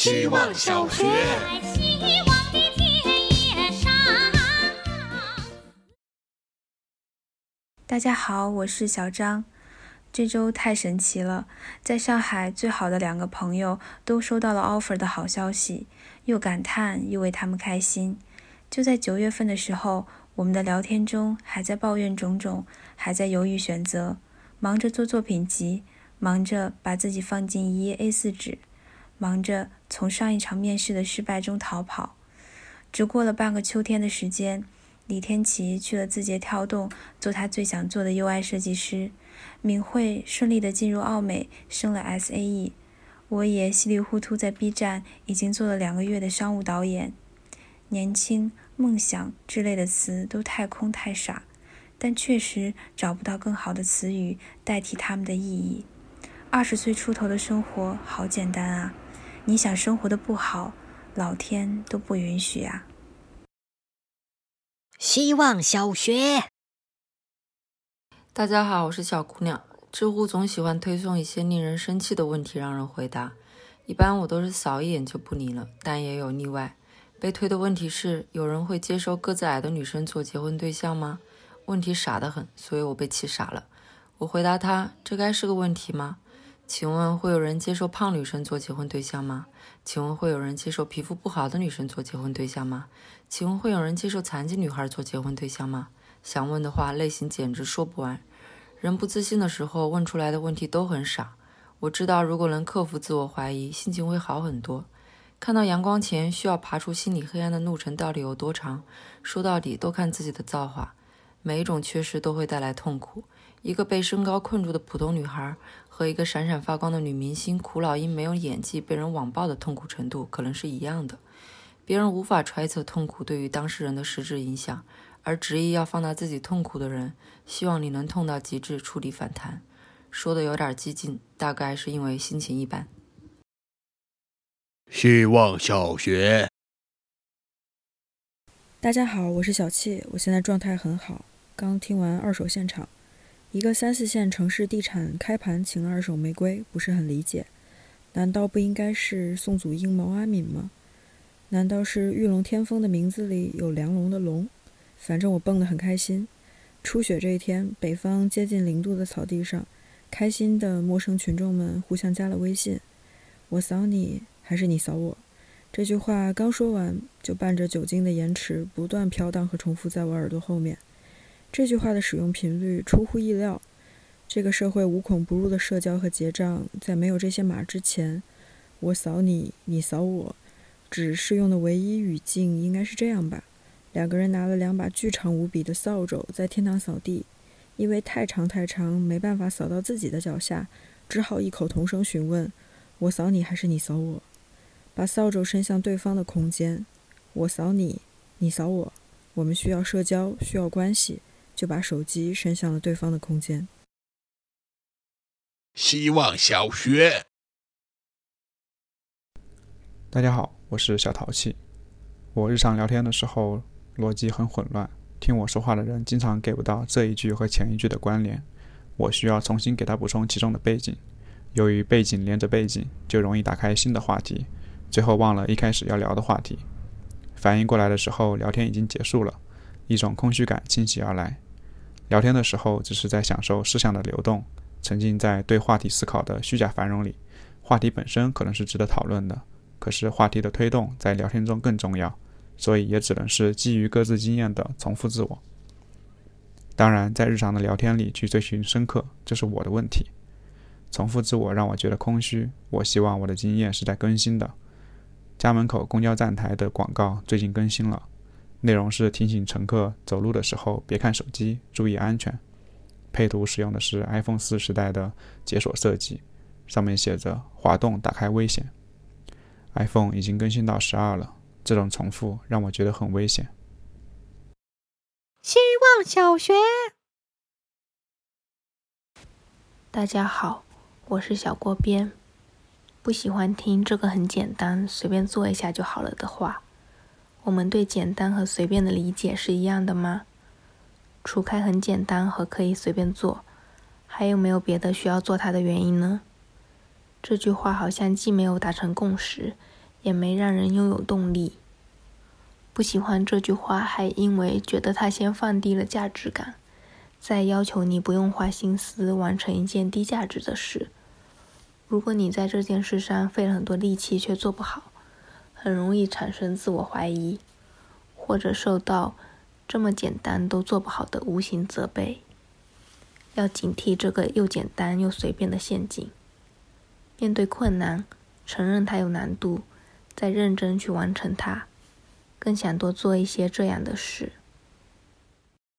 希望小学。希望的田野上。大家好，我是小张。这周太神奇了，在上海最好的两个朋友都收到了 offer 的好消息，又感叹又为他们开心。就在九月份的时候，我们的聊天中还在抱怨种种，还在犹豫选择，忙着做作品集，忙着把自己放进一页 A4 纸，忙着从上一场面试的失败中逃跑。只过了半个秋天的时间，李天琪去了字节跳动，做他最想做的 UI 设计师。敏慧顺利地进入奥美，升了 SAE。我也稀里糊涂在 B 站已经做了两个月的商务导演。年轻、梦想之类的词都太空太傻，但确实找不到更好的词语代替他们的意义。二十岁出头的生活好简单啊！你想生活的不好，老天都不允许啊！希望小学。大家好，我是小姑娘。知乎总喜欢推送一些令人生气的问题让人回答，一般我都是扫一眼就不理了，但也有例外。被推的问题是：有人会接受个子矮的女生做结婚对象吗？问题傻得很，所以我被气傻了。我回答他：这该是个问题吗？请问会有人接受胖女生做结婚对象吗？请问会有人接受皮肤不好的女生做结婚对象吗？请问会有人接受残疾女孩做结婚对象吗？想问的话类型简直说不完。人不自信的时候问出来的问题都很傻。我知道，如果能克服自我怀疑，心情会好很多。看到阳光前需要爬出心理黑暗的路程到底有多长？说到底，都看自己的造化。每一种缺失都会带来痛苦。一个被身高困住的普通女孩，和一个闪闪发光的女明星，苦恼因没有演技被人网暴的痛苦程度可能是一样的。别人无法揣测痛苦对于当事人的实质影响。而执意要放大自己痛苦的人，希望你能痛到极致，触底反弹。说的有点激进，大概是因为心情一般。希望小学。大家好，我是小气，我现在状态很好。刚听完二手现场，一个三四线城市地产开盘请二手玫瑰，不是很理解。难道不应该是宋祖英、毛阿敏吗？难道是玉龙天风的名字里有梁龙的龙？反正我蹦得很开心。初雪这一天，北方接近零度的草地上，开心的陌生群众们互相加了微信。我扫你，还是你扫我？这句话刚说完，就伴着酒精的延迟，不断飘荡和重复在我耳朵后面。这句话的使用频率出乎意料。这个社会无孔不入的社交和结账，在没有这些码之前，我扫你，你扫我，只适用的唯一语境应该是这样吧。两个人拿了两把巨长无比的扫帚，在天堂扫地，因为太长太长，没办法扫到自己的脚下，只好异口同声询问：“我扫你还是你扫我？”把扫帚伸向对方的空间，我扫你，你扫我，我们需要社交，需要关系，就把手机伸向了对方的空间。希望小学。大家好，我是小淘气。我日常聊天的时候。逻辑很混乱，听我说话的人经常给不到这一句和前一句的关联，我需要重新给他补充其中的背景。由于背景连着背景，就容易打开新的话题，最后忘了一开始要聊的话题。反应过来的时候，聊天已经结束了，一种空虚感侵袭而来。聊天的时候只是在享受思想的流动，沉浸在对话题思考的虚假繁荣里。话题本身可能是值得讨论的，可是话题的推动在聊天中更重要。所以也只能是基于各自经验的重复自我。当然，在日常的聊天里去追寻深刻，这是我的问题。重复自我让我觉得空虚。我希望我的经验是在更新的。家门口公交站台的广告最近更新了，内容是提醒乘客走路的时候别看手机，注意安全。配图使用的是 iPhone 四时代的解锁设计，上面写着“滑动打开危险”。iPhone 已经更新到十二了。这种重复让我觉得很危险。希望小学。大家好，我是小锅边。不喜欢听这个很简单，随便做一下就好了的话。我们对简单和随便的理解是一样的吗？除开很简单和可以随便做，还有没有别的需要做它的原因呢？这句话好像既没有达成共识。也没让人拥有动力。不喜欢这句话，还因为觉得它先放低了价值感，再要求你不用花心思完成一件低价值的事。如果你在这件事上费了很多力气却做不好，很容易产生自我怀疑，或者受到这么简单都做不好的无形责备。要警惕这个又简单又随便的陷阱。面对困难，承认它有难度，再认真去完成它。更想多做一些这样的事。